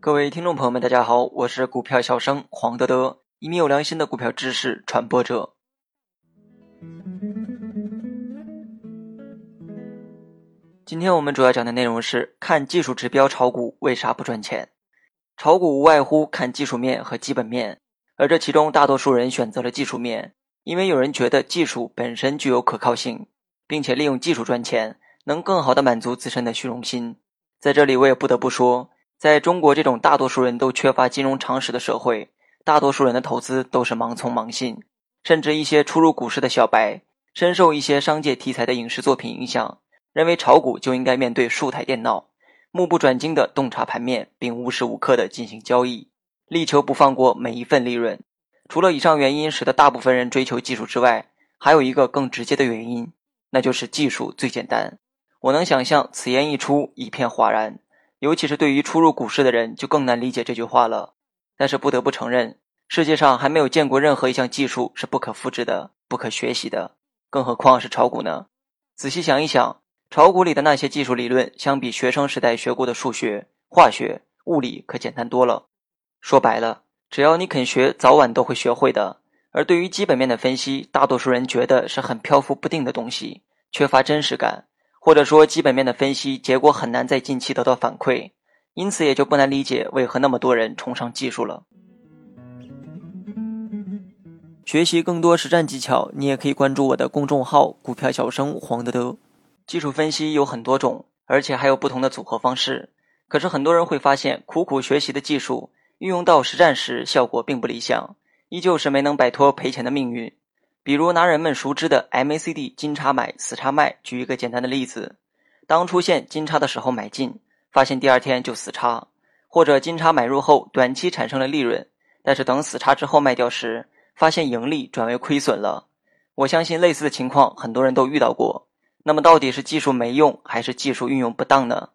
各位听众朋友们，大家好，我是股票小生黄德德，一名有良心的股票知识传播者。今天我们主要讲的内容是看技术指标炒股为啥不赚钱？炒股无外乎看技术面和基本面，而这其中大多数人选择了技术面，因为有人觉得技术本身具有可靠性，并且利用技术赚钱能更好的满足自身的虚荣心。在这里，我也不得不说，在中国这种大多数人都缺乏金融常识的社会，大多数人的投资都是盲从盲信，甚至一些初入股市的小白，深受一些商界题材的影视作品影响。认为炒股就应该面对数台电脑，目不转睛地洞察盘面，并无时无刻地进行交易，力求不放过每一份利润。除了以上原因使得大部分人追求技术之外，还有一个更直接的原因，那就是技术最简单。我能想象此言一出，一片哗然，尤其是对于初入股市的人，就更难理解这句话了。但是不得不承认，世界上还没有见过任何一项技术是不可复制的、不可学习的，更何况是炒股呢？仔细想一想。炒股里的那些技术理论，相比学生时代学过的数学、化学、物理，可简单多了。说白了，只要你肯学，早晚都会学会的。而对于基本面的分析，大多数人觉得是很漂浮不定的东西，缺乏真实感，或者说基本面的分析结果很难在近期得到反馈，因此也就不难理解为何那么多人崇尚技术了。学习更多实战技巧，你也可以关注我的公众号“股票小生黄德德”。技术分析有很多种，而且还有不同的组合方式。可是很多人会发现，苦苦学习的技术运用到实战时，效果并不理想，依旧是没能摆脱赔钱的命运。比如拿人们熟知的 MACD 金叉买死叉卖举一个简单的例子：当出现金叉的时候买进，发现第二天就死叉；或者金叉买入后短期产生了利润，但是等死叉之后卖掉时，发现盈利转为亏损了。我相信类似的情况很多人都遇到过。那么到底是技术没用，还是技术运用不当呢？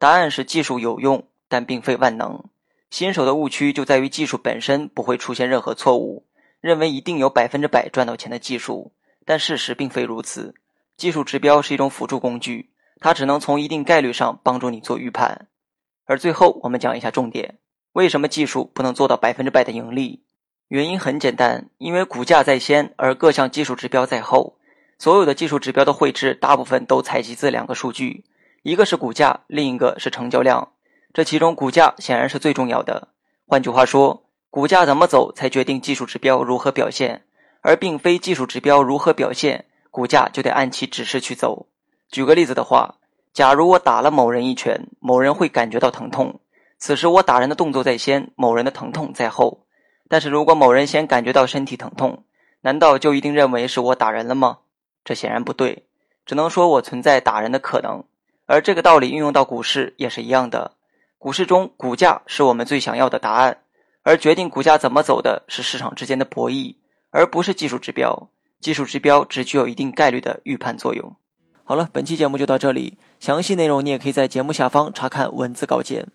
答案是技术有用，但并非万能。新手的误区就在于技术本身不会出现任何错误，认为一定有百分之百赚到钱的技术，但事实并非如此。技术指标是一种辅助工具，它只能从一定概率上帮助你做预判。而最后，我们讲一下重点：为什么技术不能做到百分之百的盈利？原因很简单，因为股价在先，而各项技术指标在后。所有的技术指标的绘制，大部分都采集自两个数据，一个是股价，另一个是成交量。这其中，股价显然是最重要的。换句话说，股价怎么走才决定技术指标如何表现，而并非技术指标如何表现，股价就得按其指示去走。举个例子的话，假如我打了某人一拳，某人会感觉到疼痛，此时我打人的动作在先，某人的疼痛在后。但是如果某人先感觉到身体疼痛，难道就一定认为是我打人了吗？这显然不对，只能说我存在打人的可能，而这个道理运用到股市也是一样的。股市中，股价是我们最想要的答案，而决定股价怎么走的是市场之间的博弈，而不是技术指标。技术指标只具有一定概率的预判作用。好了，本期节目就到这里，详细内容你也可以在节目下方查看文字稿件。